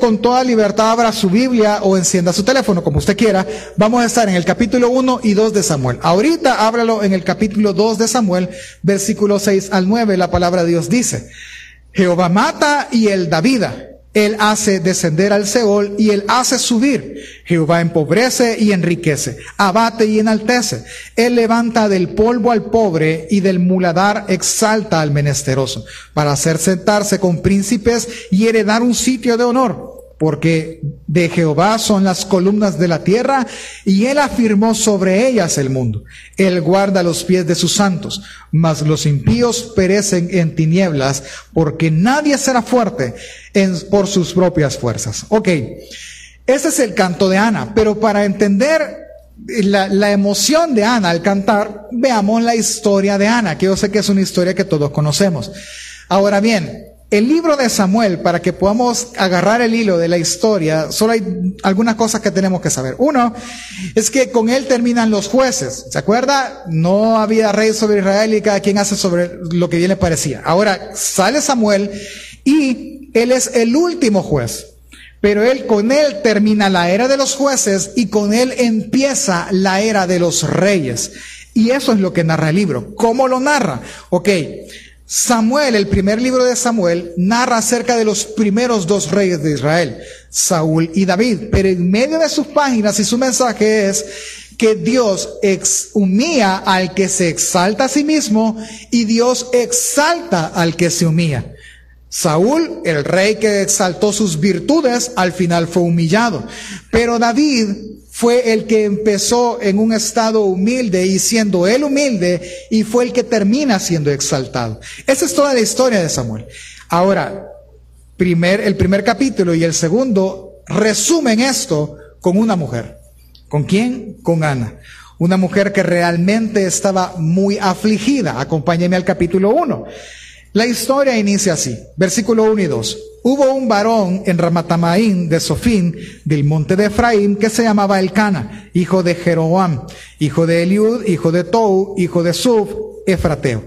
con toda libertad abra su Biblia o encienda su teléfono, como usted quiera. Vamos a estar en el capítulo 1 y 2 de Samuel. Ahorita ábralo en el capítulo 2 de Samuel, versículo 6 al 9. La palabra de Dios dice, Jehová mata y él da vida. Él hace descender al Seol y él hace subir. Jehová empobrece y enriquece, abate y enaltece. Él levanta del polvo al pobre y del muladar exalta al menesteroso, para hacer sentarse con príncipes y heredar un sitio de honor porque de Jehová son las columnas de la tierra, y él afirmó sobre ellas el mundo. Él guarda los pies de sus santos, mas los impíos perecen en tinieblas, porque nadie será fuerte por sus propias fuerzas. Ok, ese es el canto de Ana, pero para entender la, la, emoción de Ana al cantar, veamos la historia de Ana, que yo sé que es una historia que todos conocemos. Ahora bien, el libro de Samuel, para que podamos agarrar el hilo de la historia, solo hay algunas cosas que tenemos que saber. Uno, es que con él terminan los jueces. ¿Se acuerda? No había rey sobre Israel y cada quien hace sobre lo que bien le parecía. Ahora sale Samuel y él es el último juez. Pero él, con él termina la era de los jueces y con él empieza la era de los reyes. Y eso es lo que narra el libro. ¿Cómo lo narra? Ok. Samuel, el primer libro de Samuel, narra acerca de los primeros dos reyes de Israel, Saúl y David, pero en medio de sus páginas y su mensaje es que Dios humilla al que se exalta a sí mismo y Dios exalta al que se humilla. Saúl, el rey que exaltó sus virtudes, al final fue humillado. Pero David fue el que empezó en un estado humilde y siendo él humilde y fue el que termina siendo exaltado. Esa es toda la historia de Samuel. Ahora, primer, el primer capítulo y el segundo resumen esto con una mujer. ¿Con quién? Con Ana. Una mujer que realmente estaba muy afligida. Acompáñeme al capítulo 1. La historia inicia así, versículo 1 y 2. Hubo un varón en Ramatamaín de Sofín, del monte de Efraín, que se llamaba Elcana, hijo de Jeroboam, hijo de Eliud, hijo de Tou, hijo de Suf, Efrateo.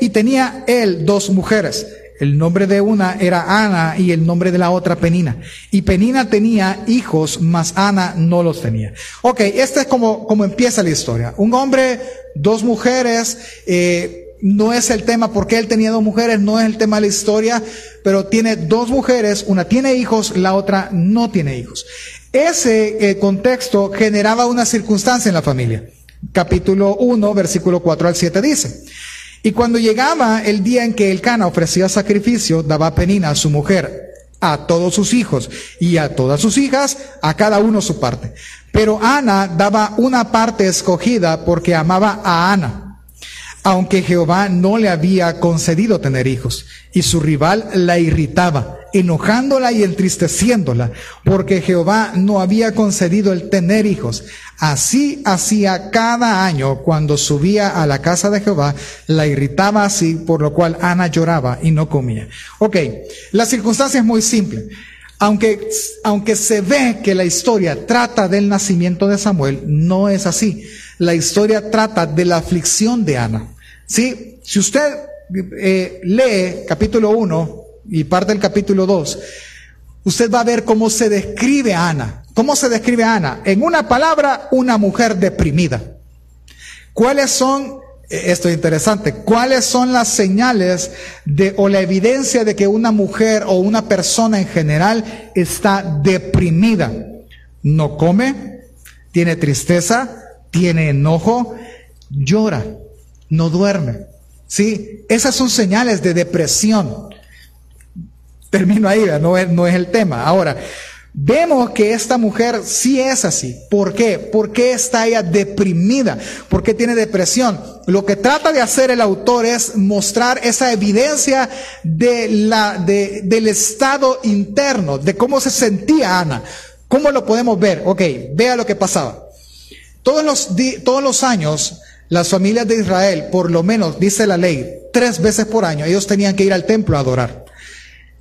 Y tenía él dos mujeres. El nombre de una era Ana y el nombre de la otra Penina. Y Penina tenía hijos, mas Ana no los tenía. Ok, este es como, como empieza la historia. Un hombre, dos mujeres, eh, no es el tema porque él tenía dos mujeres, no es el tema de la historia, pero tiene dos mujeres, una tiene hijos, la otra no tiene hijos. Ese eh, contexto generaba una circunstancia en la familia. Capítulo 1, versículo 4 al 7 dice, y cuando llegaba el día en que el Cana ofrecía sacrificio, daba Penina a su mujer, a todos sus hijos y a todas sus hijas, a cada uno su parte. Pero Ana daba una parte escogida porque amaba a Ana aunque Jehová no le había concedido tener hijos, y su rival la irritaba, enojándola y entristeciéndola, porque Jehová no había concedido el tener hijos. Así hacía cada año cuando subía a la casa de Jehová, la irritaba así, por lo cual Ana lloraba y no comía. Ok, la circunstancia es muy simple. Aunque, aunque se ve que la historia trata del nacimiento de Samuel, no es así. La historia trata de la aflicción de Ana. Sí, si usted eh, lee capítulo 1 y parte del capítulo 2, usted va a ver cómo se describe a Ana. ¿Cómo se describe a Ana? En una palabra, una mujer deprimida. ¿Cuáles son, eh, esto es interesante, cuáles son las señales de, o la evidencia de que una mujer o una persona en general está deprimida? No come, tiene tristeza, tiene enojo, llora no duerme. ¿Sí? Esas son señales de depresión. Termino ahí, no es, no es el tema. Ahora, vemos que esta mujer sí es así. ¿Por qué? ¿Por qué está ella deprimida? ¿Por qué tiene depresión? Lo que trata de hacer el autor es mostrar esa evidencia de la, de, del estado interno, de cómo se sentía Ana. ¿Cómo lo podemos ver? Ok, vea lo que pasaba. Todos los, todos los años, las familias de Israel, por lo menos, dice la ley, tres veces por año, ellos tenían que ir al templo a adorar.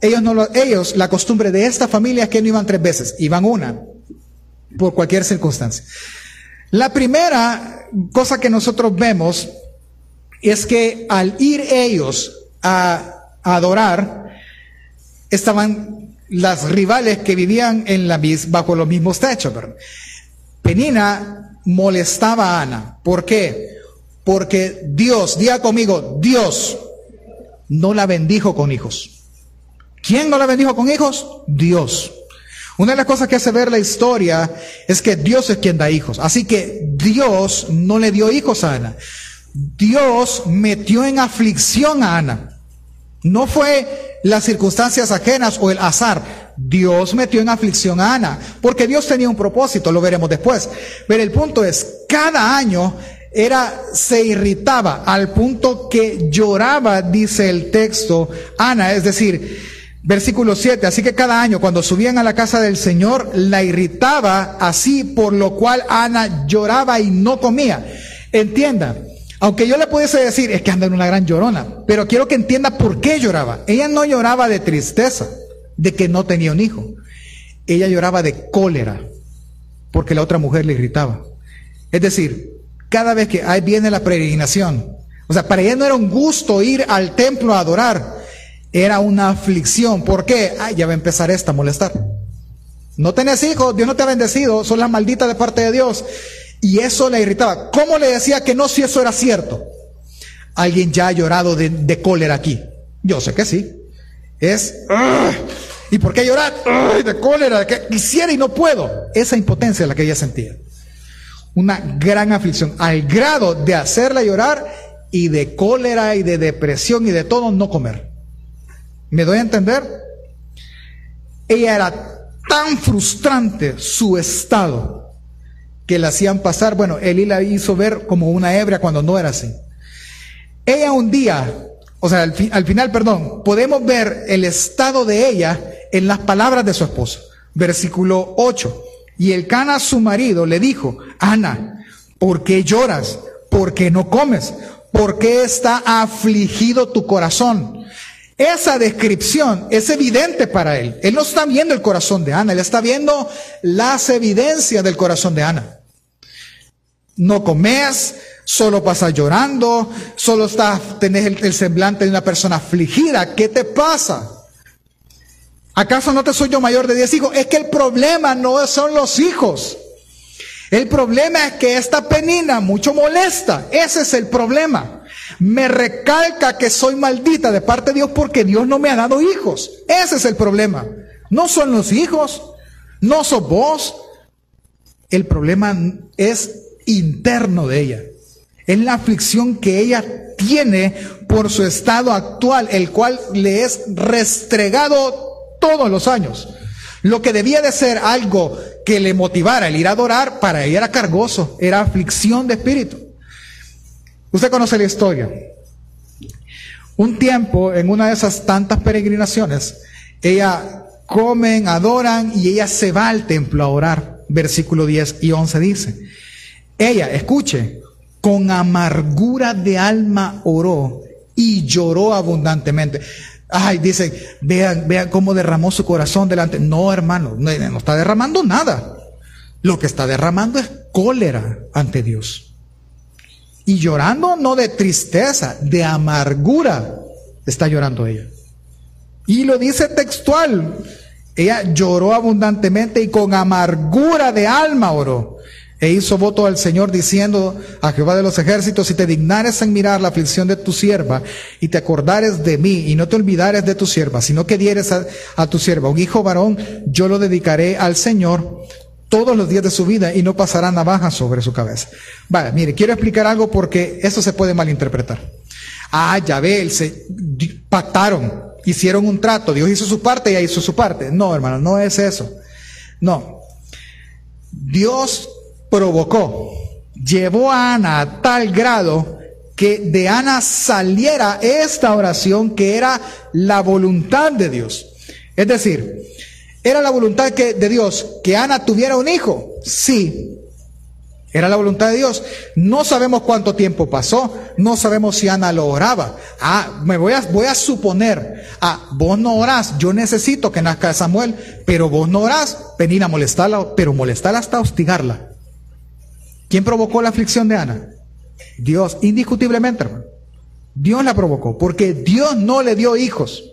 Ellos, no lo, ellos, la costumbre de esta familia es que no iban tres veces, iban una, por cualquier circunstancia. La primera cosa que nosotros vemos es que al ir ellos a, adorar, estaban las rivales que vivían en la, bajo los mismos techos. Penina molestaba a Ana. ¿Por qué? Porque Dios, diga conmigo, Dios no la bendijo con hijos. ¿Quién no la bendijo con hijos? Dios. Una de las cosas que hace ver la historia es que Dios es quien da hijos. Así que Dios no le dio hijos a Ana. Dios metió en aflicción a Ana. No fue las circunstancias ajenas o el azar. Dios metió en aflicción a Ana, porque Dios tenía un propósito, lo veremos después. Pero el punto es, cada año era, se irritaba al punto que lloraba, dice el texto, Ana, es decir, versículo 7, así que cada año cuando subían a la casa del Señor, la irritaba así, por lo cual Ana lloraba y no comía. Entienda, aunque yo le pudiese decir, es que anda en una gran llorona, pero quiero que entienda por qué lloraba. Ella no lloraba de tristeza, de que no tenía un hijo. Ella lloraba de cólera, porque la otra mujer le irritaba. Es decir, cada vez que ahí viene la peregrinación, o sea, para ella no era un gusto ir al templo a adorar, era una aflicción. ¿Por qué? Ay, ya va a empezar esta a molestar. No tenés hijos, Dios no te ha bendecido, son las malditas de parte de Dios. Y eso le irritaba. ¿Cómo le decía que no si eso era cierto? Alguien ya ha llorado de, cólera aquí. Yo sé que sí. Es, ¿y por qué llorar? De cólera, que quisiera y no puedo. Esa impotencia es la que ella sentía. Una gran aflicción, al grado de hacerla llorar y de cólera y de depresión y de todo no comer. ¿Me doy a entender? Ella era tan frustrante su estado que la hacían pasar, bueno, Eli la hizo ver como una hebra cuando no era así. Ella un día, o sea, al, final, perdón, podemos ver el estado de ella en las palabras de su esposo. Versículo 8. Y el Cana, su marido, le dijo, Ana, ¿por qué lloras? ¿Por qué no comes? ¿Por qué está afligido tu corazón? Esa descripción es evidente para él. Él no está viendo el corazón de Ana, él está viendo las evidencias del corazón de Ana. No comes, solo pasas llorando, solo estás, tenés el, semblante de una persona afligida. ¿Qué te pasa? ¿Acaso no te soy yo mayor de 10 hijos? Es que el problema no son los hijos. El problema es que esta penina mucho molesta. Ese es el problema. Me recalca que soy maldita de parte de Dios porque Dios no me ha dado hijos. Ese es el problema. No son los hijos, no sos vos. El problema es interno de ella. Es la aflicción que ella tiene por su estado actual, el cual le es restregado todos los años. Lo que debía de ser algo que le motivara el ir a adorar, para ella era cargoso, era aflicción de espíritu. Usted conoce la historia. Un tiempo, en una de esas tantas peregrinaciones, ella comen, adoran y ella se va al templo a orar. Versículo 10 y 11 dice, ella, escuche, con amargura de alma oró y lloró abundantemente. Ay, dice, vean, vean cómo derramó su corazón delante. No, hermano, no, no está derramando nada. Lo que está derramando es cólera ante Dios. Y llorando no de tristeza, de amargura está llorando ella. Y lo dice textual. Ella lloró abundantemente y con amargura de alma oró. E hizo voto al Señor diciendo a Jehová de los ejércitos, si te dignares en mirar la aflicción de tu sierva y te acordares de mí y no te olvidares de tu sierva, sino que dieres a, tu sierva un hijo varón, yo lo dedicaré al Señor todos los días de su vida y no pasará navaja sobre su cabeza. Vale, mire, quiero explicar algo porque eso se puede malinterpretar. Ah, ya ve, se pactaron, hicieron un trato, Dios hizo su parte y ella hizo su parte. No, hermano, no es eso. No. Dios provocó, llevó a Ana a tal grado que de Ana saliera esta oración que era la voluntad de Dios. Es decir, ¿Era la voluntad que, de Dios que Ana tuviera un hijo? Sí. Era la voluntad de Dios. No sabemos cuánto tiempo pasó. No sabemos si Ana lo oraba. Ah, me voy a, a suponer. Ah, vos no orás. Yo necesito que nazca Samuel. Pero vos no orás. Venir a molestarla. Pero molestarla hasta hostigarla. ¿Quién provocó la aflicción de Ana? Dios, indiscutiblemente, hermano. Dios la provocó. Porque Dios no le dio hijos.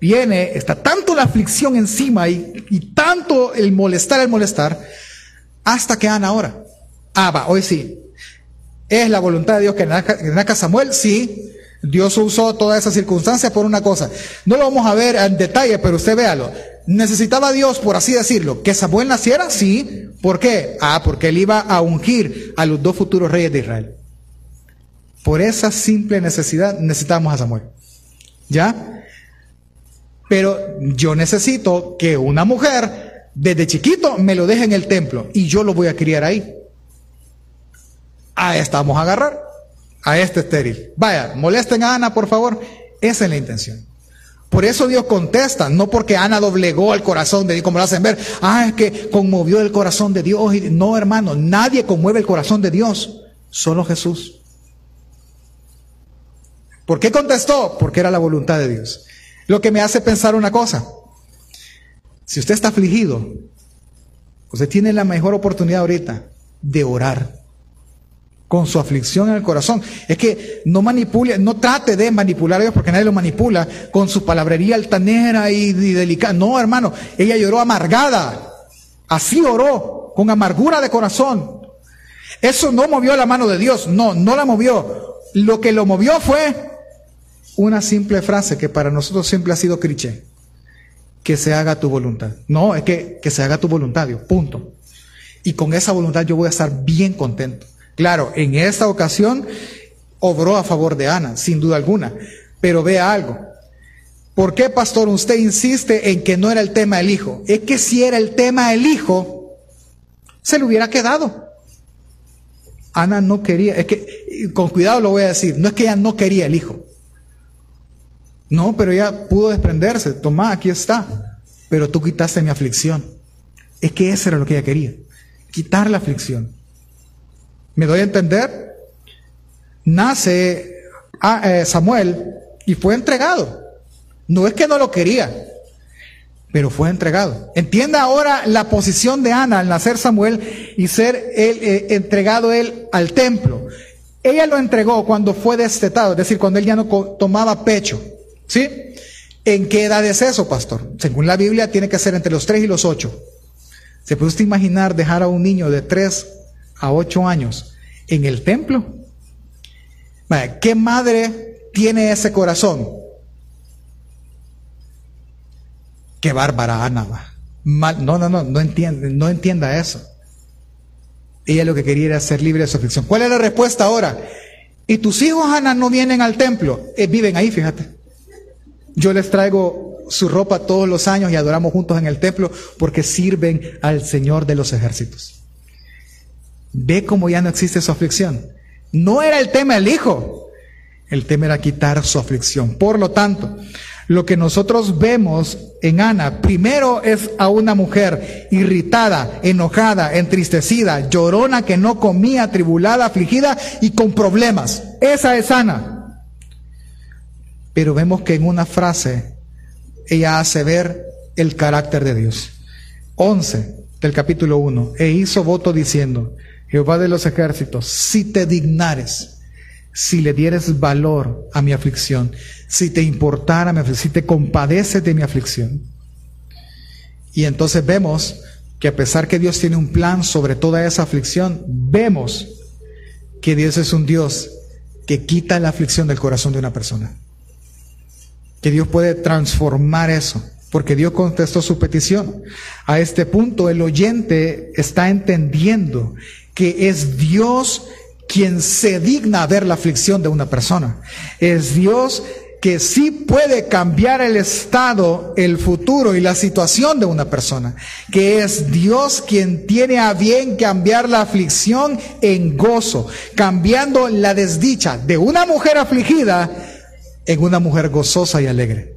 viene, está tanto la aflicción encima y, y tanto el molestar, el molestar, hasta que Ana ahora. Ah, va, hoy sí. ¿Es la voluntad de Dios que nazca Samuel? Sí. Dios usó toda esa circunstancia por una cosa. No lo vamos a ver en detalle, pero usted véalo. ¿Necesitaba Dios, por así decirlo, que Samuel naciera? Sí. ¿Por qué? Ah, porque él iba a ungir a los dos futuros reyes de Israel. Por esa simple necesidad necesitamos a Samuel. ¿Ya? Pero yo necesito que una mujer desde chiquito me lo deje en el templo y yo lo voy a criar ahí. A esta vamos a agarrar, a este estéril. Vaya, molesten a Ana, por favor. Esa es la intención. Por eso Dios contesta, no porque Ana doblegó el corazón de Dios, como lo hacen ver, ah, es que conmovió el corazón de Dios. No, hermano, nadie conmueve el corazón de Dios, solo Jesús. ¿Por qué contestó? Porque era la voluntad de Dios. Lo que me hace pensar una cosa. Si usted está afligido, usted tiene la mejor oportunidad ahorita de orar con su aflicción en el corazón. Es que no manipule, no trate de manipular a Dios porque nadie lo manipula con su palabrería altanera y, delicada. No, hermano, ella lloró amargada. Así oró, con amargura de corazón. Eso no movió la mano de Dios, no, no la movió. Lo que lo movió fue una simple frase que para nosotros siempre ha sido cliché. Que se haga tu voluntad. No, es que, que se haga tu voluntad, Dios, punto. Y con esa voluntad yo voy a estar bien contento. Claro, en esta ocasión obró a favor de Ana, sin duda alguna. Pero vea algo. ¿Por qué, pastor, usted insiste en que no era el tema del hijo? Es que si era el tema del hijo, se le hubiera quedado. Ana no quería, es que, con cuidado lo voy a decir, no es que ella no quería el hijo. No, pero ella pudo desprenderse. Tomá, aquí está. Pero tú quitaste mi aflicción. Es que eso era lo que ella quería. Quitar la aflicción. ¿Me doy a entender? Nace eh, Samuel y fue entregado. No es que no lo quería, pero fue entregado. Entienda ahora la posición de Ana al nacer Samuel y ser eh, entregado él al templo. Ella lo entregó cuando fue destetado, es decir, cuando él ya no tomaba pecho. ¿Sí? ¿En qué edad es eso, pastor? Según la Biblia, tiene que ser entre los 3 y los 8. ¿Se puede usted imaginar dejar a un niño de 3 a 8 años en el templo? ¿Qué madre tiene ese corazón? Qué bárbara Ana. no, no, no, no entiende, no entienda eso. Ella lo que quería era ser libre de su aflicción. ¿Cuál es la respuesta ahora? Y tus hijos, Ana, no vienen al templo. Eh, viven ahí, fíjate. Yo les traigo su ropa todos los años y adoramos juntos en el templo porque sirven al Señor de los ejércitos. Ve cómo ya no existe su aflicción. No era el tema el hijo, el tema era quitar su aflicción. Por lo tanto, lo que nosotros vemos en Ana, primero es a una mujer irritada, enojada, entristecida, llorona que no comía, tribulada, afligida y con problemas. Esa es Ana. Pero vemos que en una frase ella hace ver el carácter de Dios. 11 del capítulo 1. E hizo voto diciendo, Jehová de los ejércitos, si te dignares, si le dieres valor a mi aflicción, si te importara mi aflicción, si te compadeces de mi aflicción. Y entonces vemos que a pesar que Dios tiene un plan sobre toda esa aflicción, vemos que Dios es un Dios que quita la aflicción del corazón de una persona que Dios puede transformar eso, porque Dios contestó su petición. A este punto el oyente está entendiendo que es Dios quien se digna ver la aflicción de una persona. Es Dios que sí puede cambiar el estado, el futuro y la situación de una persona. Que es Dios quien tiene a bien cambiar la aflicción en gozo, cambiando la desdicha de una mujer afligida en una mujer gozosa y alegre.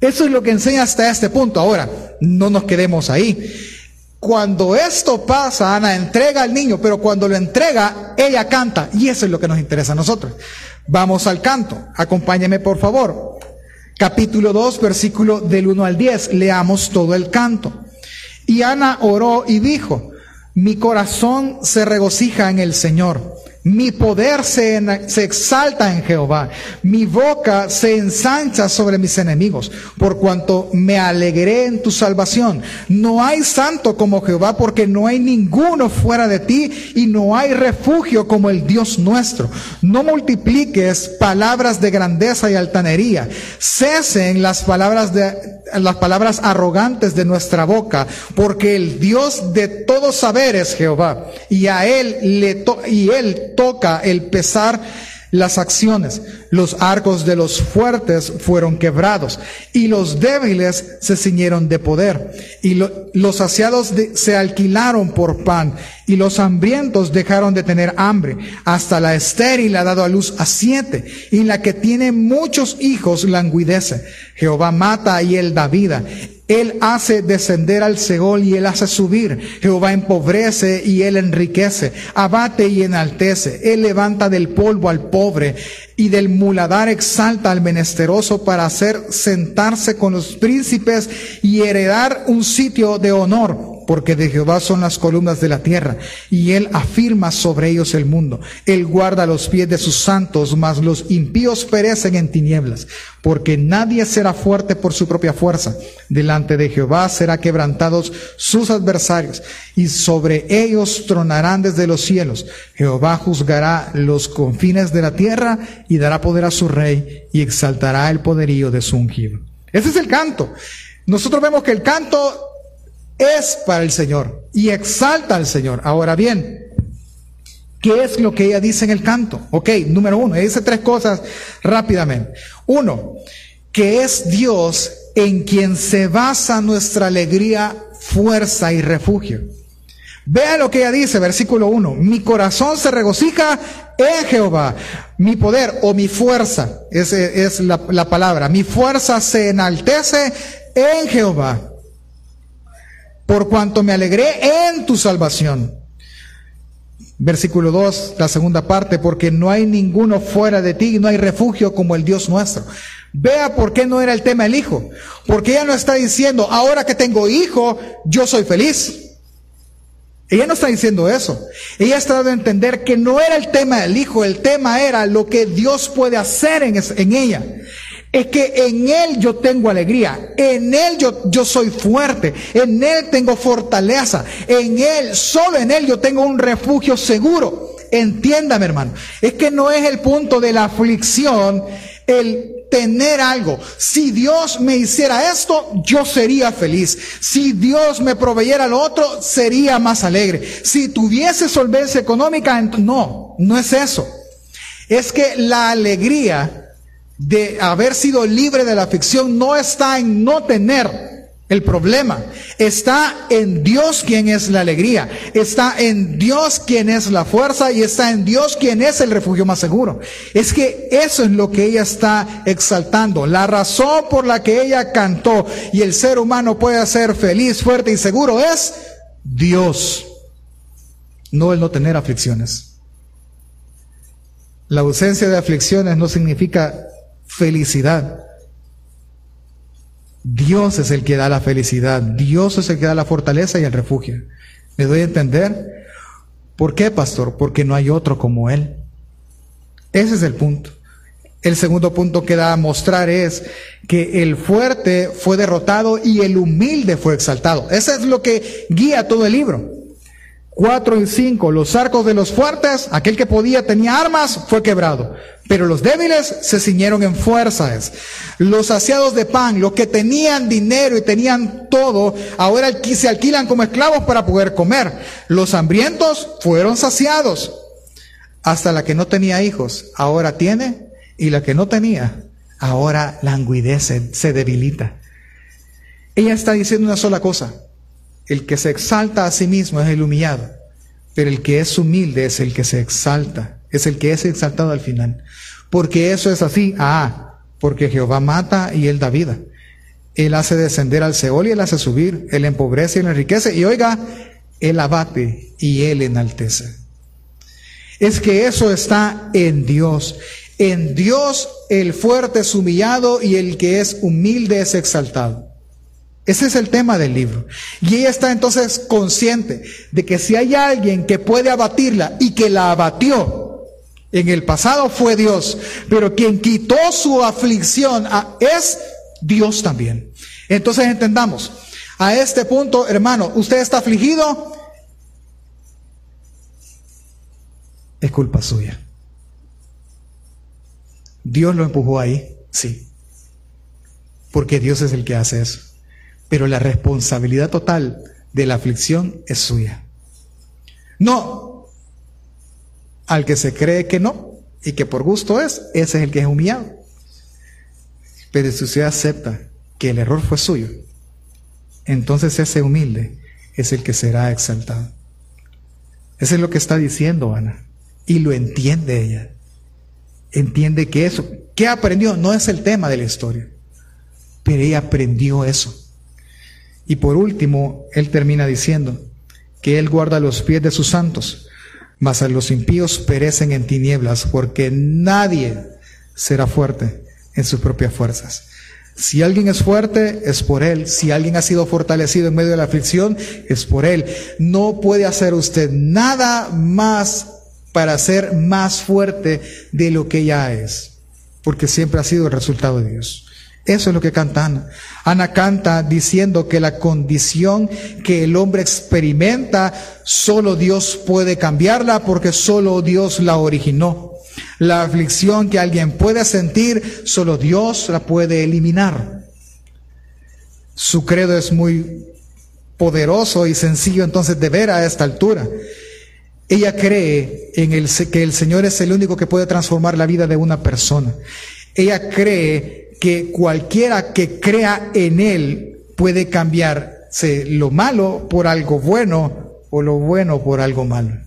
Eso es lo que enseña hasta este punto. Ahora, no nos quedemos ahí. Cuando esto pasa, Ana entrega al niño, pero cuando lo entrega, ella canta. Y eso es lo que nos interesa a nosotros. Vamos al canto. Acompáñeme, por favor. Capítulo 2, versículo del 1 al 10. Leamos todo el canto. Y Ana oró y dijo, mi corazón se regocija en el Señor Mi poder se, se, exalta en Jehová. Mi boca se ensancha sobre mis enemigos, por cuanto me alegré en tu salvación. No hay santo como Jehová, porque no hay ninguno fuera de ti y no hay refugio como el Dios nuestro. No multipliques palabras de grandeza y altanería. Cesen las palabras de, las palabras arrogantes de nuestra boca, porque el Dios de todo saber es Jehová, y a él le y él toca el pesar las acciones. Los arcos de los fuertes fueron quebrados y los débiles se ciñeron de poder. Y los saciados se alquilaron por pan y los hambrientos dejaron de tener hambre. Hasta la estéril ha dado a luz a siete y la que tiene muchos hijos languidece. Jehová mata y él da vida. Él hace descender al Seol y Él hace subir. Jehová empobrece y Él enriquece. Abate y enaltece. Él levanta del polvo al pobre y del muladar exalta al menesteroso para hacer sentarse con los príncipes y heredar un sitio de honor porque de Jehová son las columnas de la tierra, y él afirma sobre ellos el mundo. Él guarda los pies de sus santos, mas los impíos perecen en tinieblas, porque nadie será fuerte por su propia fuerza. Delante de Jehová será quebrantados sus adversarios, y sobre ellos tronarán desde los cielos. Jehová juzgará los confines de la tierra y dará poder a su rey y exaltará el poderío de su ungido. Ese es el canto. Nosotros vemos que el canto es para el Señor y exalta al Señor. Ahora bien, ¿qué es lo que ella dice en el canto? Ok, número uno, ella dice tres cosas rápidamente. Uno, que es Dios en quien se basa nuestra alegría, fuerza y refugio. Vea lo que ella dice, versículo 1. Mi corazón se regocija en Jehová. Mi poder o mi fuerza, esa es la, la palabra. Mi fuerza se enaltece en Jehová por cuanto me alegré en tu salvación. Versículo 2, la segunda parte, porque no hay ninguno fuera de ti, no hay refugio como el Dios nuestro. Vea por qué no era el tema el hijo. Porque ella no está diciendo, ahora que tengo hijo, yo soy feliz. Ella no está diciendo eso. Ella está dando a entender que no era el tema del hijo, el tema era lo que Dios puede hacer en, en ella es que en Él yo tengo alegría, en Él yo, yo soy fuerte, en Él tengo fortaleza, en Él, solo en Él yo tengo un refugio seguro. Entiéndame hermano, es que no es el punto de la aflicción el tener algo. Si Dios me hiciera esto, yo sería feliz. Si Dios me proveyera lo otro, sería más alegre. Si tuviese solvencia económica, no, no es eso. Es que la alegría de haber sido libre de la aflicción no está en no tener el problema. Está en Dios quien es la alegría. Está en Dios quien es la fuerza y está en Dios quien es el refugio más seguro. Es que eso es lo que ella está exaltando. La razón por la que ella cantó y el ser humano puede ser feliz, fuerte y seguro es Dios. No el no tener aflicciones. La ausencia de aflicciones no significa felicidad. Dios es el que da la felicidad, Dios es el que da la fortaleza y el refugio. ¿Me doy a entender? ¿Por qué, pastor? Porque no hay otro como Él. Ese es el punto. El segundo punto que da a mostrar es que el fuerte fue derrotado y el humilde fue exaltado. Eso es lo que guía todo el libro. 4 y 5, los arcos de los fuertes, aquel que podía tenía armas, fue quebrado. Pero los débiles se ciñeron en fuerzas. Los saciados de pan, los que tenían dinero y tenían todo, ahora se alquilan como esclavos para poder comer. Los hambrientos fueron saciados. Hasta la que no tenía hijos, ahora tiene, y la que no tenía, ahora languidece, se debilita. Ella está diciendo una sola cosa, el que se exalta a sí mismo es el humillado, pero el que es humilde es el que se exalta, es el que es exaltado al final. Porque eso es así, ah, porque Jehová mata y él da vida. Él hace descender al Seol y él hace subir, él empobrece y él enriquece, y oiga, él abate y él enaltece. Es que eso está en Dios. En Dios el fuerte es humillado y el que es humilde es exaltado. Ese es el tema del libro. Y ella está entonces consciente de que si hay alguien que puede abatirla y que la abatió, En el pasado fue Dios, pero quien quitó su aflicción es Dios también. Entonces entendamos, a este punto, hermano, usted está afligido, es culpa suya. Dios lo empujó ahí, sí, porque Dios es el que hace eso, pero la responsabilidad total de la aflicción es suya. No, al que se cree que no y que por gusto es, ese es el que es humillado. Pero si usted acepta que el error fue suyo, entonces ese humilde es el que será exaltado. Eso es lo que está diciendo Ana. Y lo entiende ella. Entiende que eso, ¿qué aprendió? No es el tema de la historia. Pero ella aprendió eso. Y por último, él termina diciendo que él guarda los pies de sus santos, mas a los impíos perecen en tinieblas, porque nadie será fuerte en sus propias fuerzas. Si alguien es fuerte, es por Él. Si alguien ha sido fortalecido en medio de la aflicción, es por Él. No puede hacer usted nada más para ser más fuerte de lo que ya es, porque siempre ha sido el resultado de Dios. Eso es lo que canta Ana. Ana canta diciendo que la condición que el hombre experimenta, solo Dios puede cambiarla porque solo Dios la originó. La aflicción que alguien puede sentir, solo Dios la puede eliminar. Su credo es muy poderoso y sencillo entonces de ver a esta altura. Ella cree en el, que el Señor es el único que puede transformar la vida de una persona. Ella cree que cualquiera que crea en Él puede cambiarse lo malo por algo bueno o lo bueno por algo malo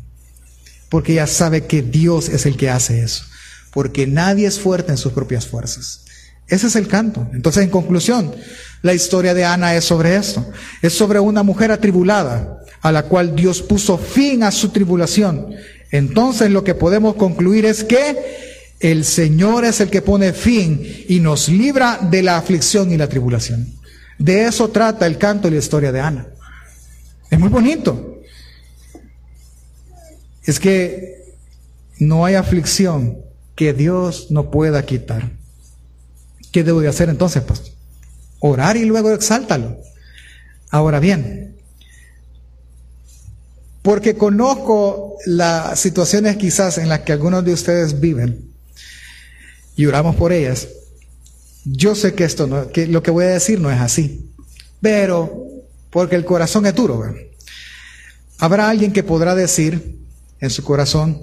porque ella sabe que Dios es el que hace eso, porque nadie es fuerte en sus propias fuerzas. Ese es el canto. Entonces, en conclusión, la historia de Ana es sobre esto. Es sobre una mujer atribulada a la cual Dios puso fin a su tribulación. Entonces, lo que podemos concluir es que el Señor es el que pone fin y nos libra de la aflicción y la tribulación. De eso trata el canto y la historia de Ana. Es muy bonito es que no hay aflicción que Dios no pueda quitar. ¿Qué debo de hacer entonces, pastor? Orar y luego exáltalo. Ahora bien, porque conozco las situaciones quizás en las que algunos de ustedes viven y oramos por ellas, yo sé que esto no, que lo que voy a decir no es así, pero porque el corazón es duro. Habrá alguien que podrá decir, en su corazón,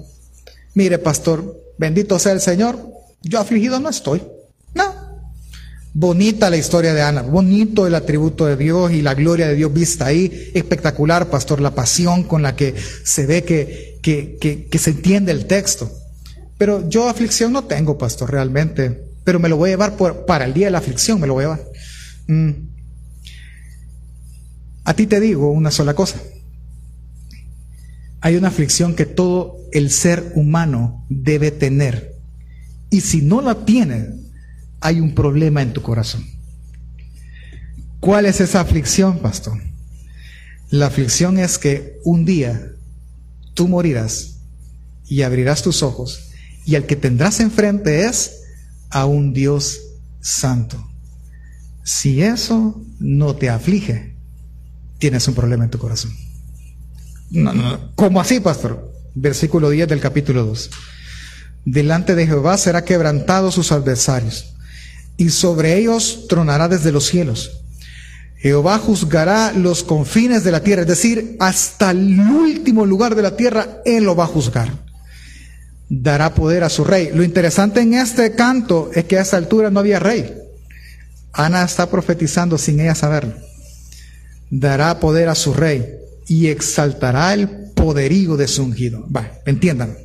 mire pastor, bendito sea el Señor, yo afligido no estoy. No. Bonita la historia de Ana, bonito el atributo de Dios y la gloria de Dios vista ahí, espectacular, pastor, la pasión con la que se ve que, que, se entiende el texto. Pero yo aflicción no tengo, pastor, realmente, pero me lo voy a llevar para el día de la aflicción, me lo voy a llevar. Mm. A ti te digo una sola cosa hay una aflicción que todo el ser humano debe tener. Y si no la tiene, hay un problema en tu corazón. ¿Cuál es esa aflicción, pastor? La aflicción es que un día tú morirás y abrirás tus ojos y el que tendrás enfrente es a un Dios santo. Si eso no te aflige, tienes un problema en tu corazón. ¿Cómo así, pastor? Versículo 10 del capítulo 2. Delante de Jehová será quebrantado sus adversarios, y sobre ellos tronará desde los cielos. Jehová juzgará los confines de la tierra, es decir, hasta el último lugar de la tierra, Él lo va a juzgar. Dará poder a su rey. Lo interesante en este canto es que a esa altura no había rey. Ana está profetizando sin ella saberlo. Dará poder a su rey y exaltará el poderío de su ungido. Va, entiendan.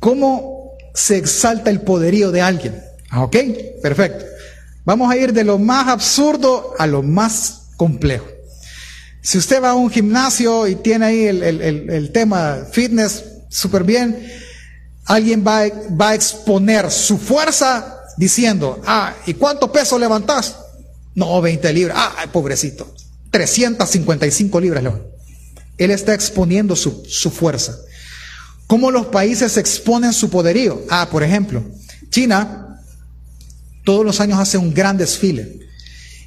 ¿Cómo se exalta el poderío de alguien? Ah, ok, perfecto. Vamos a ir de lo más absurdo a lo más complejo. Si usted va a un gimnasio y tiene ahí el, tema fitness súper bien, alguien va, va, a exponer su fuerza diciendo, ah, ¿y cuánto peso levantás? No, 20 libras. Ah, pobrecito. 355 libras, Él está exponiendo su, su fuerza. cómo los países exponen su poderío. Ah, por ejemplo, China todos los años hace un gran desfile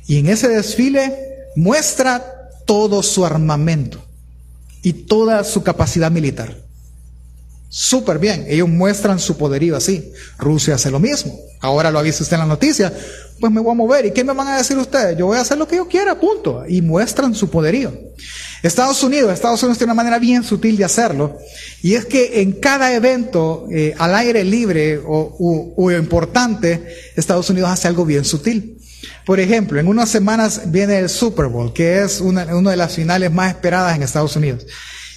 y en ese desfile muestra todo su armamento y toda su capacidad militar. Súper bien, ellos muestran su poderío así. Rusia hace lo mismo. Ahora lo ha visto usted en la noticia. Pues me voy a mover. ¿Y qué me van a decir ustedes? Yo voy a hacer lo que yo quiera, punto. Y muestran su poderío. Estados Unidos, Estados Unidos tiene una manera bien sutil de hacerlo. Y es que en cada evento eh, al aire libre o, importante, Estados Unidos hace algo bien sutil. Por ejemplo, en unas semanas viene el Super Bowl, que es una de las finales más esperadas en Estados Unidos.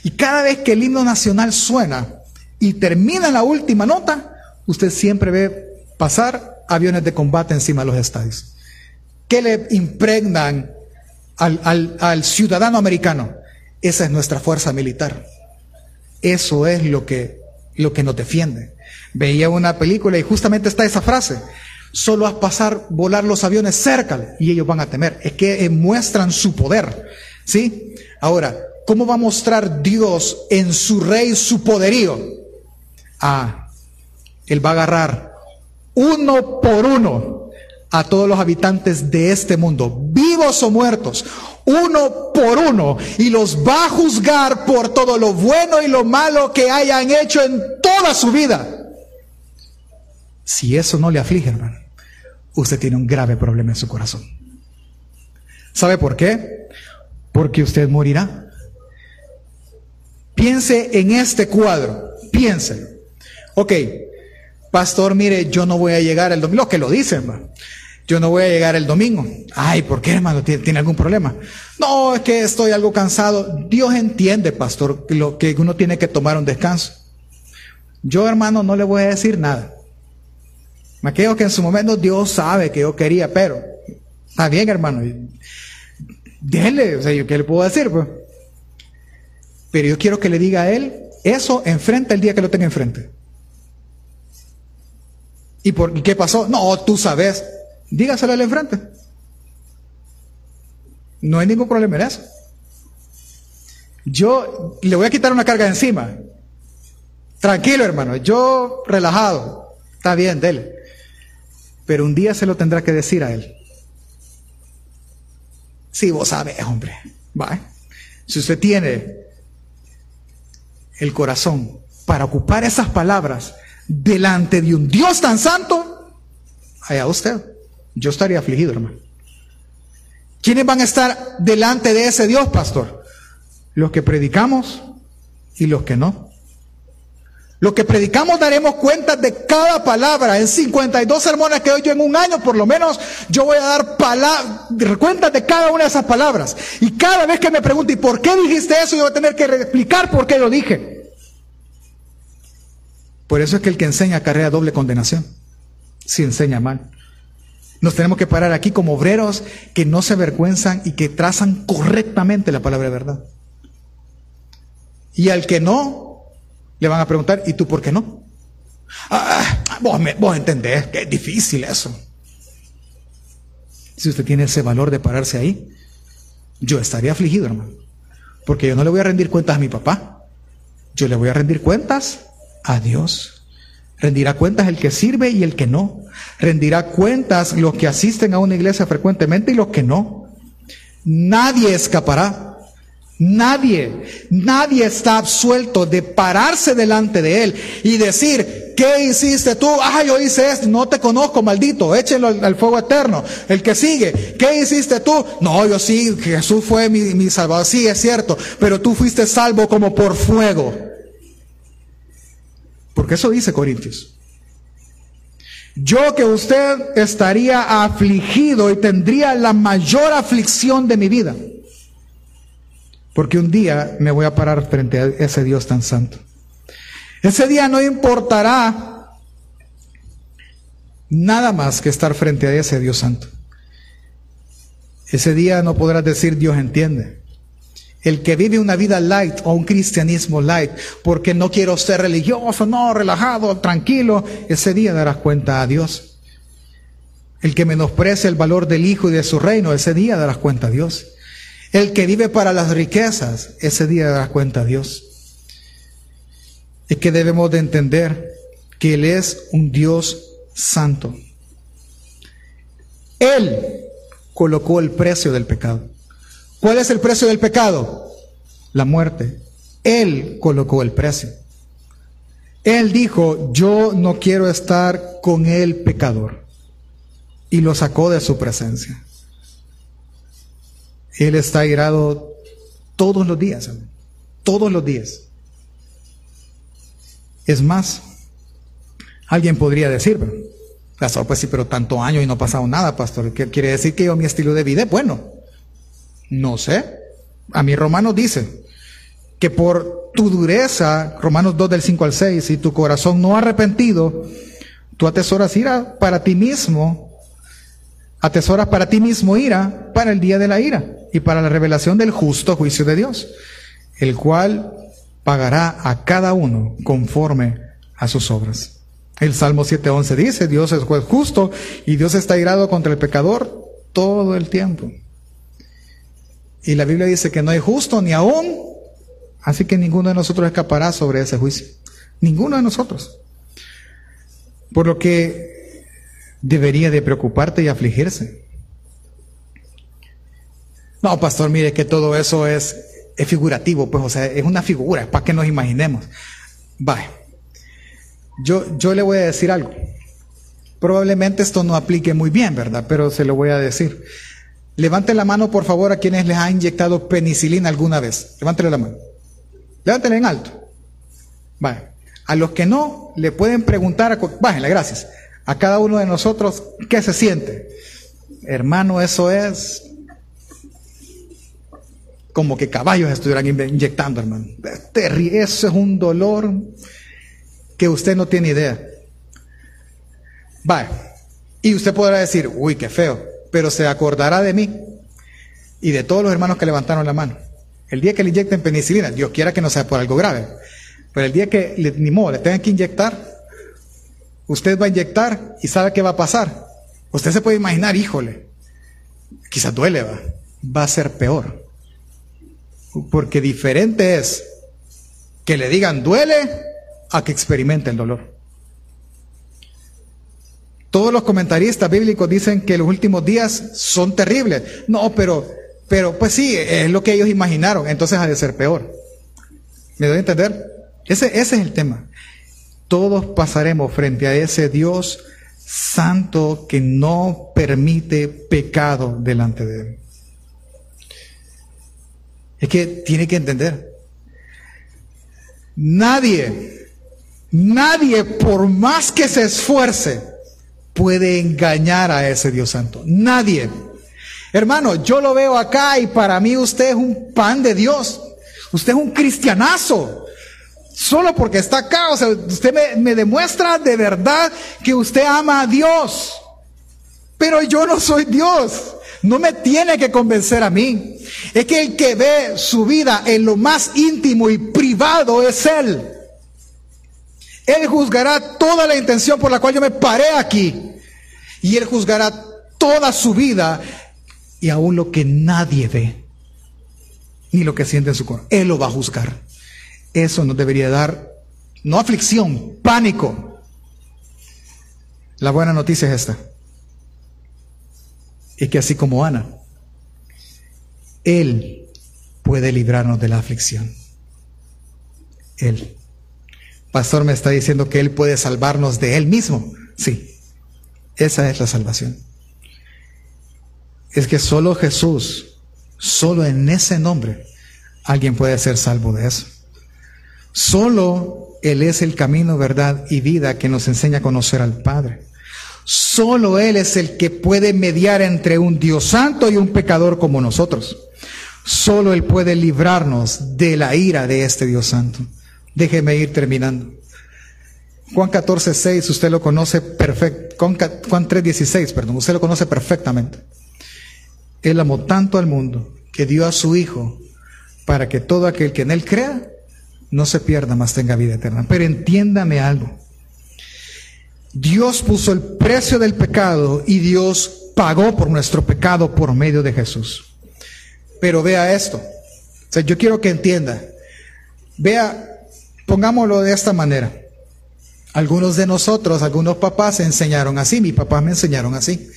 Y cada vez que el himno nacional suena y termina la última nota, usted siempre ve pasar aviones de combate encima de los estadios. ¿Qué le impregnan al, ciudadano americano? Esa es nuestra fuerza militar. Eso es lo que, lo que nos defiende. Veía una película y justamente está esa frase solo a pasar, volar los aviones cerca y ellos van a temer. Es que eh, muestran su poder. ¿Sí? Ahora, ¿cómo va a mostrar Dios en su rey su poderío? Ah, Él va a agarrar uno por uno a todos los habitantes de este mundo, vivos o muertos, uno por uno, y los va a juzgar por todo lo bueno y lo malo que hayan hecho en toda su vida. Si eso no le aflige, hermano, usted tiene un grave problema en su corazón. ¿Sabe por qué? Porque usted morirá. Piense en este cuadro, piense. Ok, pastor, mire, yo no voy a llegar el domingo, lo que lo dicen, yo no voy a llegar el domingo. Ay, ¿por qué, hermano? ¿Tiene, algún problema? No, es que estoy algo cansado. Dios entiende, pastor, lo que uno tiene que tomar un descanso. Yo, hermano, no le voy a decir nada. Me quedo que en su momento Dios sabe que yo quería, pero está bien, hermano. Déjele, o sea, ¿qué le puedo decir? Pues? Pero yo quiero que le diga a él eso enfrente el día que lo tenga enfrente. ¿Y por qué pasó? No, tú sabes. Dígaselo al enfrente. No hay ningún problema en eso. Yo le voy a quitar una carga encima. Tranquilo, hermano. Yo relajado. Está bien, dele pero un día se lo tendrá que decir a él. Sí, vos sabes, hombre. ¿Va? Si usted tiene el corazón para ocupar esas palabras delante de un Dios tan santo, allá usted. Yo estaría afligido, hermano. ¿Quiénes van a estar delante de ese Dios, pastor? Los que predicamos y los que no. Lo que predicamos daremos cuenta de cada palabra. En 52 sermones que doy yo en un año, por lo menos, yo voy a dar cuenta de cada una de esas palabras. Y cada vez que me pregunte, ¿y por qué dijiste eso? Yo voy a tener que explicar por qué lo dije. Por eso es que el que enseña carrera doble condenación. Si enseña mal. Nos tenemos que parar aquí como obreros que no se avergüenzan y que trazan correctamente la palabra de verdad. Y al que no, le van a preguntar, ¿y tú por qué no? Ah, vos, vos entendés que es difícil eso. Si usted tiene ese valor de pararse ahí, yo estaría afligido, hermano. Porque yo no le voy a rendir cuentas a mi papá. Yo le voy a rendir cuentas a Dios. Rendirá cuentas el que sirve y el que no. Rendirá cuentas los que asisten a una iglesia frecuentemente y los que no. Nadie escapará. Nadie, nadie está absuelto de pararse delante de Él y decir, ¿qué hiciste tú? Ah, yo hice esto, no te conozco, maldito, échenlo al, fuego eterno. El que sigue, ¿qué hiciste tú? No, yo sí, Jesús fue mi, mi salvador, sí, es cierto, pero tú fuiste salvo como por fuego. Porque eso dice Corintios. Yo que usted estaría afligido y tendría la mayor aflicción de mi vida. Porque un día me voy a parar frente a ese Dios tan santo. Ese día no importará nada más que estar frente a ese Dios santo. Ese día no podrás decir Dios entiende. El que vive una vida light o un cristianismo light, porque no quiero ser religioso, no, relajado, tranquilo, ese día darás cuenta a Dios. El que menosprecia el valor del Hijo y de su reino, ese día darás cuenta a Dios. El que vive para las riquezas, ese día dará cuenta a Dios. es que debemos de entender que Él es un Dios santo. Él colocó el precio del pecado. ¿Cuál es el precio del pecado? La muerte. Él colocó el precio. Él dijo, yo no quiero estar con el pecador. Y lo sacó de su presencia. Él está irado todos los días, todos los días. Es más, alguien podría decir, pues sí, pero tanto año y no ha pasado nada, pastor. ¿Qué quiere decir que yo mi estilo de vida es bueno? No sé. A mí Romano dice que por tu dureza, Romanos 2 del 5 al 6, y tu corazón no arrepentido, tú atesoras ira para ti mismo, atesoras para ti mismo ira para el día de la ira y para la revelación del justo juicio de Dios, el cual pagará a cada uno conforme a sus obras. El Salmo 7.11 dice, Dios es juez justo y Dios está irado contra el pecador todo el tiempo. Y la Biblia dice que no hay justo ni aún, así que ninguno de nosotros escapará sobre ese juicio. Ninguno de nosotros. Por lo que debería de preocuparte y afligirse. No, pastor, mire que todo eso es, es figurativo, pues, o sea, es una figura, es para que nos imaginemos. Vale. Yo, yo le voy a decir algo. Probablemente esto no aplique muy bien, ¿verdad? Pero se lo voy a decir. Levante la mano, por favor, a quienes les ha inyectado penicilina alguna vez. Levántele la mano. Levántela en alto. Vale. A los que no, le pueden preguntar, a, bájenle, gracias. A cada uno de nosotros, ¿qué se siente? Hermano, eso es como que caballos estuvieran inyectando, hermano. Eso es un dolor que usted no tiene idea. Vaya. Y usted podrá decir, uy, qué feo, pero se acordará de mí y de todos los hermanos que levantaron la mano. El día que le inyecten penicilina, Dios quiera que no sea por algo grave, pero el día que le, ni modo, le tengan que inyectar, usted va a inyectar y sabe qué va a pasar. Usted se puede imaginar, híjole, quizás duele, va, va a ser peor. Porque diferente es que le digan duele a que experimente el dolor. Todos los comentaristas bíblicos dicen que los últimos días son terribles. No, pero, pero pues sí, es lo que ellos imaginaron, entonces ha de ser peor. ¿Me doy a entender? Ese, ese es el tema. Todos pasaremos frente a ese Dios santo que no permite pecado delante de él. Es que tiene que entender. Nadie, nadie por más que se esfuerce, puede engañar a ese Dios Santo. Nadie. Hermano, yo lo veo acá y para mí usted es un pan de Dios. Usted es un cristianazo. Solo porque está acá, o sea, usted me, demuestra de verdad que usted ama a Dios. Pero yo no soy Dios. No me tiene que convencer a mí. Es que el que ve su vida en lo más íntimo y privado es Él. Él juzgará toda la intención por la cual yo me paré aquí. Y Él juzgará toda su vida y aún lo que nadie ve, ni lo que siente en su corazón. Él lo va a juzgar. Eso nos debería dar, no aflicción, pánico. La buena noticia es esta es que así como Ana, Él puede librarnos de la aflicción. Él. Pastor me está diciendo que Él puede salvarnos de Él mismo. Sí, esa es la salvación. Es que solo Jesús, solo en ese nombre, alguien puede ser salvo de eso. Solo Él es el camino, verdad y vida que nos enseña a conocer al Padre. Solo Él es el que puede mediar entre un Dios santo y un pecador como nosotros. Solo Él puede librarnos de la ira de este Dios santo. Déjeme ir terminando. Juan 14, 6, usted lo conoce perfecto. Juan 3, 16, perdón, usted lo conoce perfectamente. Él amó tanto al mundo que dio a su Hijo para que todo aquel que en Él crea no se pierda, más tenga vida eterna. Pero entiéndame algo. Dios puso el precio del pecado y Dios pagó por nuestro pecado por medio de Jesús. Pero vea esto. O sea, yo quiero que entienda. Vea, Pongámoslo de esta manera. Algunos de nosotros, algunos papás enseñaron así, mis papás me enseñaron así.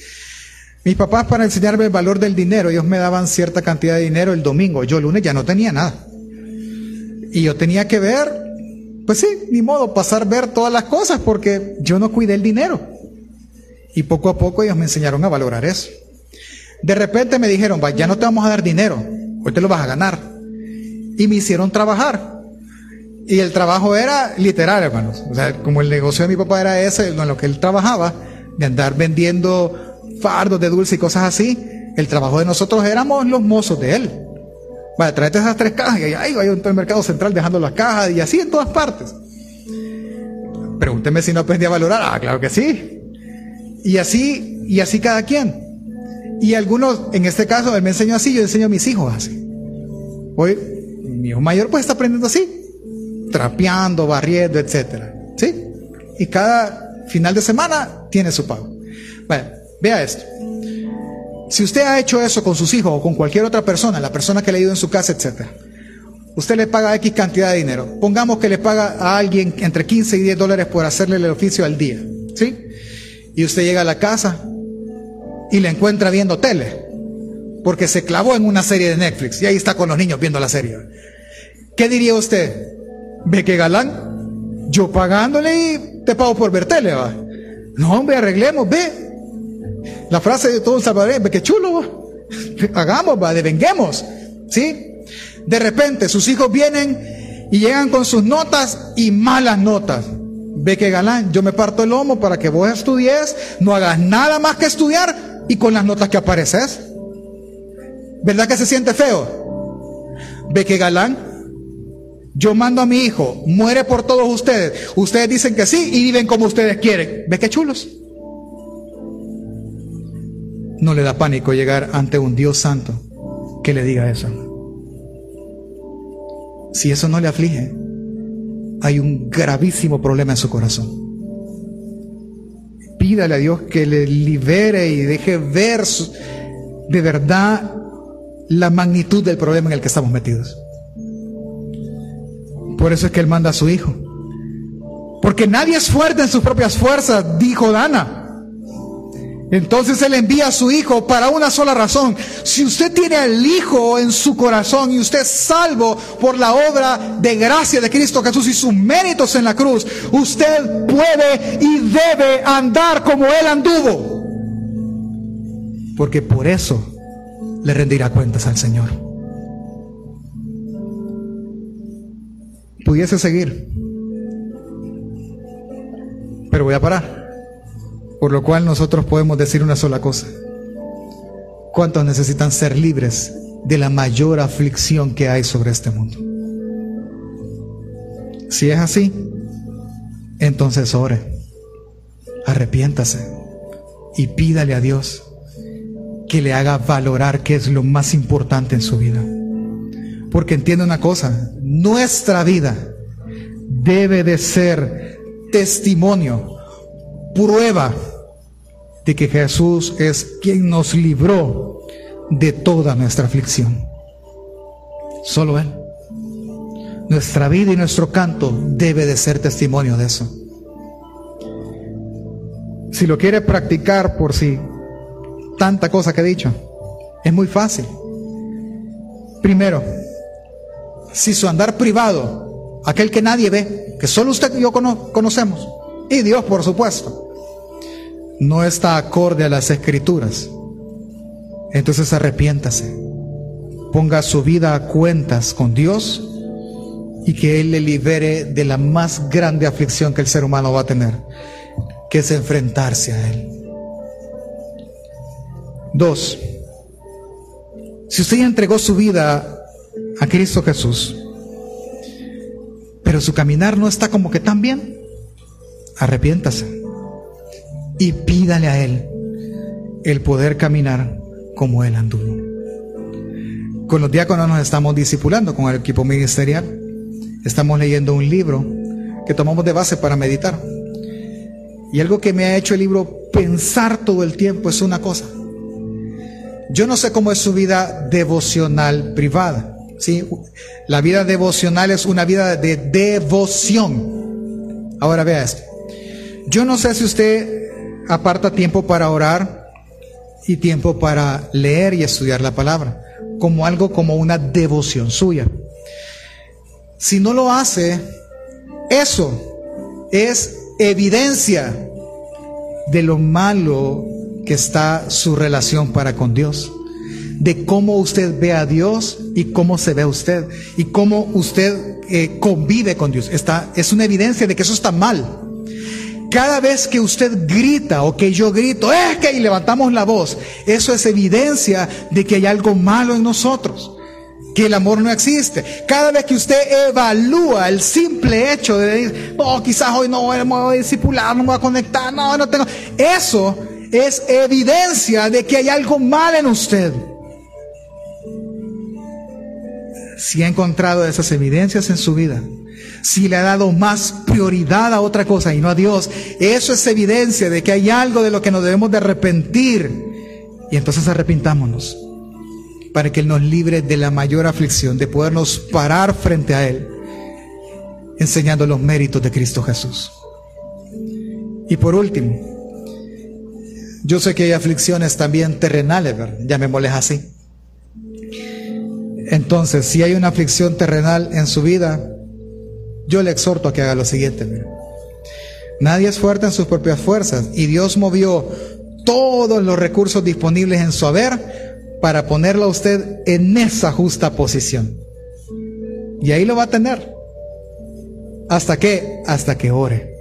Mis papás para enseñarme el valor del dinero, ellos me daban cierta cantidad de dinero el domingo, yo el lunes ya no tenía nada. Y yo tenía que ver, pues sí, ni modo, pasar ver todas las cosas porque yo no cuidé el dinero. Y poco a poco ellos me enseñaron a valorar eso. De repente me dijeron, ya no te vamos a dar dinero, hoy te lo vas a ganar. Y me hicieron trabajar. Y el trabajo era literal, hermanos. O sea, como el negocio de mi papá era ese, en lo que él trabajaba, de andar vendiendo fardos de dulce y cosas así, el trabajo de nosotros éramos los mozos de él. Vaya, tráete esas tres cajas y ahí todo el mercado central dejando las cajas y así en todas partes. Pregúnteme si no aprendí a valorar. Ah, claro que sí. Y así, y así cada quien. Y algunos, en este caso, él me enseñó así, yo enseño a mis hijos así. Hoy, mi hijo mayor pues está aprendiendo así, trapeando, barriendo, etcétera. ¿Sí? Y cada final de semana tiene su pago. Bueno, Vea esto. Si usted ha hecho eso con sus hijos o con cualquier otra persona, la persona que le ha ido en su casa, etc., usted le paga X cantidad de dinero. Pongamos que le paga a alguien entre 15 y 10 dólares por hacerle el oficio al día. ¿Sí? Y usted llega a la casa y le encuentra viendo tele, porque se clavó en una serie de Netflix y ahí está con los niños viendo la serie. ¿Qué diría usted? ¿Ve que galán? Yo pagándole y te pago por ver tele, va. No, hombre, arreglemos, ve, la frase de todo un salvadoreño, que chulo, hagamos, va, devenguemos, ¿sí? De repente sus hijos vienen y llegan con sus notas y malas notas. Ve que galán, yo me parto el lomo para que vos estudies, no hagas nada más que estudiar y con las notas que apareces. ¿Verdad que se siente feo? Ve que galán, yo mando a mi hijo, muere por todos ustedes. Ustedes dicen que sí y viven como ustedes quieren. ¿Ve que chulos? no le da pánico llegar ante un Dios santo que le diga eso. Si eso no le aflige, hay un gravísimo problema en su corazón. Pídale a Dios que le libere y deje ver de verdad la magnitud del problema en el que estamos metidos. Por eso es que Él manda a su Hijo. Porque nadie es fuerte en sus propias fuerzas, dijo Dana. Entonces Él envía a su Hijo para una sola razón. Si usted tiene al Hijo en su corazón y usted es salvo por la obra de gracia de Cristo Jesús y sus méritos en la cruz, usted puede y debe andar como Él anduvo. Porque por eso le rendirá cuentas al Señor. Pudiese seguir, pero voy a parar. Por lo cual nosotros podemos decir una sola cosa. ¿Cuántos necesitan ser libres de la mayor aflicción que hay sobre este mundo? Si es así, entonces ore, arrepiéntase y pídale a Dios que le haga valorar qué es lo más importante en su vida. Porque entiende una cosa, nuestra vida debe de ser testimonio, prueba de que Jesús es quien nos libró de toda nuestra aflicción. Solo Él. Nuestra vida y nuestro canto debe de ser testimonio de eso. Si lo quiere practicar por si tanta cosa que he dicho, es muy fácil. Primero, si su andar privado, aquel que nadie ve, que solo usted y yo conocemos, y Dios por supuesto, no está acorde a las escrituras, entonces arrepiéntase. Ponga su vida a cuentas con Dios y que Él le libere de la más grande aflicción que el ser humano va a tener, que es enfrentarse a Él. Dos, si usted entregó su vida a Cristo Jesús, pero su caminar no está como que tan bien, arrepiéntase y pídale a Él el poder caminar como Él anduvo. Con los diáconos nos estamos discipulando con el equipo ministerial. Estamos leyendo un libro que tomamos de base para meditar. Y algo que me ha hecho el libro pensar todo el tiempo es una cosa. Yo no sé cómo es su vida devocional privada. ¿Sí? La vida devocional es una vida de devoción. Ahora vea esto. Yo no sé si usted aparta tiempo para orar y tiempo para leer y estudiar la palabra, como algo como una devoción suya. Si no lo hace, eso es evidencia de lo malo que está su relación para con Dios, de cómo usted ve a Dios y cómo se ve a usted y cómo usted eh, convive con Dios. Está, es una evidencia de que eso está mal. Cada vez que usted grita o que yo grito, es que y levantamos la voz, eso es evidencia de que hay algo malo en nosotros, que el amor no existe. Cada vez que usted evalúa el simple hecho de decir, oh, quizás hoy no me voy a discipular, no me voy a conectar, no, no tengo. Eso es evidencia de que hay algo mal en usted. Si ha encontrado esas evidencias en su vida, si le ha dado más prioridad a otra cosa y no a Dios, eso es evidencia de que hay algo de lo que nos debemos de arrepentir. Y entonces arrepintámonos para que Él nos libre de la mayor aflicción, de podernos parar frente a Él, enseñando los méritos de Cristo Jesús. Y por último, yo sé que hay aflicciones también terrenales, llamémosles así. Entonces, si hay una aflicción terrenal en su vida, yo le exhorto a que haga lo siguiente. Nadie es fuerte en sus propias fuerzas y Dios movió todos los recursos disponibles en su haber para ponerlo a usted en esa justa posición. Y ahí lo va a tener. ¿Hasta qué? Hasta que ore.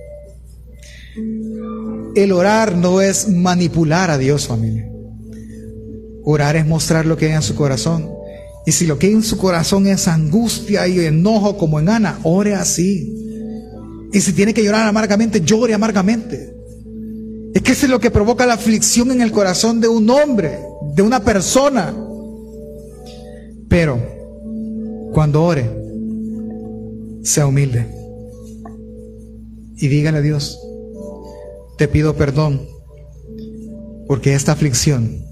El orar no es manipular a Dios, familia. Orar es mostrar lo que hay en su corazón. Y si lo que hay en su corazón es angustia y enojo como en Ana, ore así. Y si tiene que llorar amargamente, llore amargamente. Es que eso es lo que provoca la aflicción en el corazón de un hombre, de una persona. Pero cuando ore, sea humilde y dígale a Dios, te pido perdón porque esta aflicción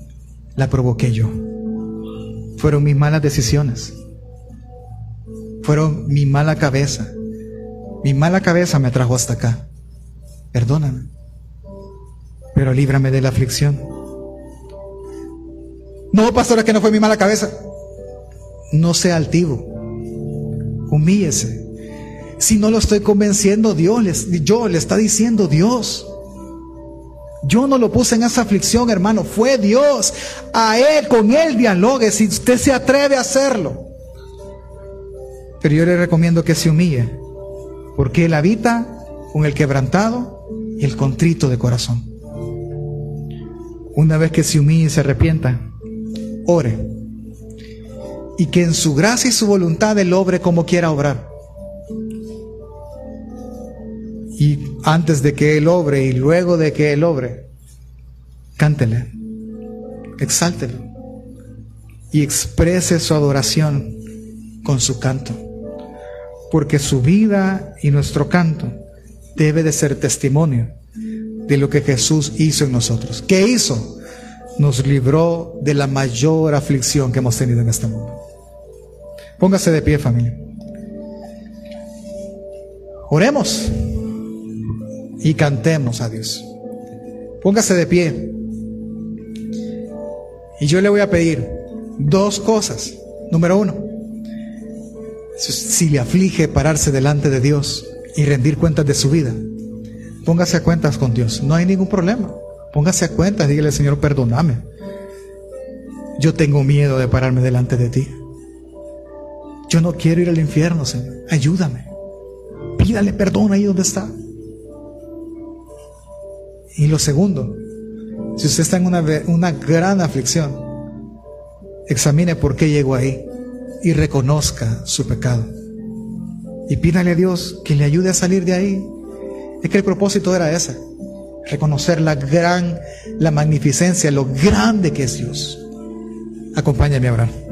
la provoqué yo. Fueron mis malas decisiones. Fueron mi mala cabeza. Mi mala cabeza me trajo hasta acá. Perdóname. Pero líbrame de la aflicción. No, pastora, que no fue mi mala cabeza. No sea altivo. Humíllese. Si no lo estoy convenciendo, Dios yo le está diciendo Dios. Yo no lo puse en esa aflicción, hermano. Fue Dios. A Él, con Él dialogue si usted se atreve a hacerlo. Pero yo le recomiendo que se humille. Porque Él habita con el quebrantado y el contrito de corazón. Una vez que se humille y se arrepienta, ore. Y que en su gracia y su voluntad Él obre como quiera obrar. Y antes de que Él obre y luego de que Él obre, cántele, exáltelo y exprese su adoración con su canto. Porque su vida y nuestro canto debe de ser testimonio de lo que Jesús hizo en nosotros. ¿Qué hizo? Nos libró de la mayor aflicción que hemos tenido en este mundo. Póngase de pie, familia. Oremos y cantemos a Dios. Póngase de pie. Y yo le voy a pedir dos cosas. Número uno, si le aflige pararse delante de Dios y rendir cuentas de su vida, póngase a cuentas con Dios. No hay ningún problema. Póngase a cuentas, dígale, Señor, perdóname. Yo tengo miedo de pararme delante de ti. Yo no quiero ir al infierno, Señor. Ayúdame. Pídale perdón ahí donde está. Y lo segundo, si usted está en una, una gran aflicción, examine por qué llegó ahí y reconozca su pecado. Y pídale a Dios que le ayude a salir de ahí. Es que el propósito era ese, reconocer la gran, la magnificencia, lo grande que es Dios. Acompáñame a.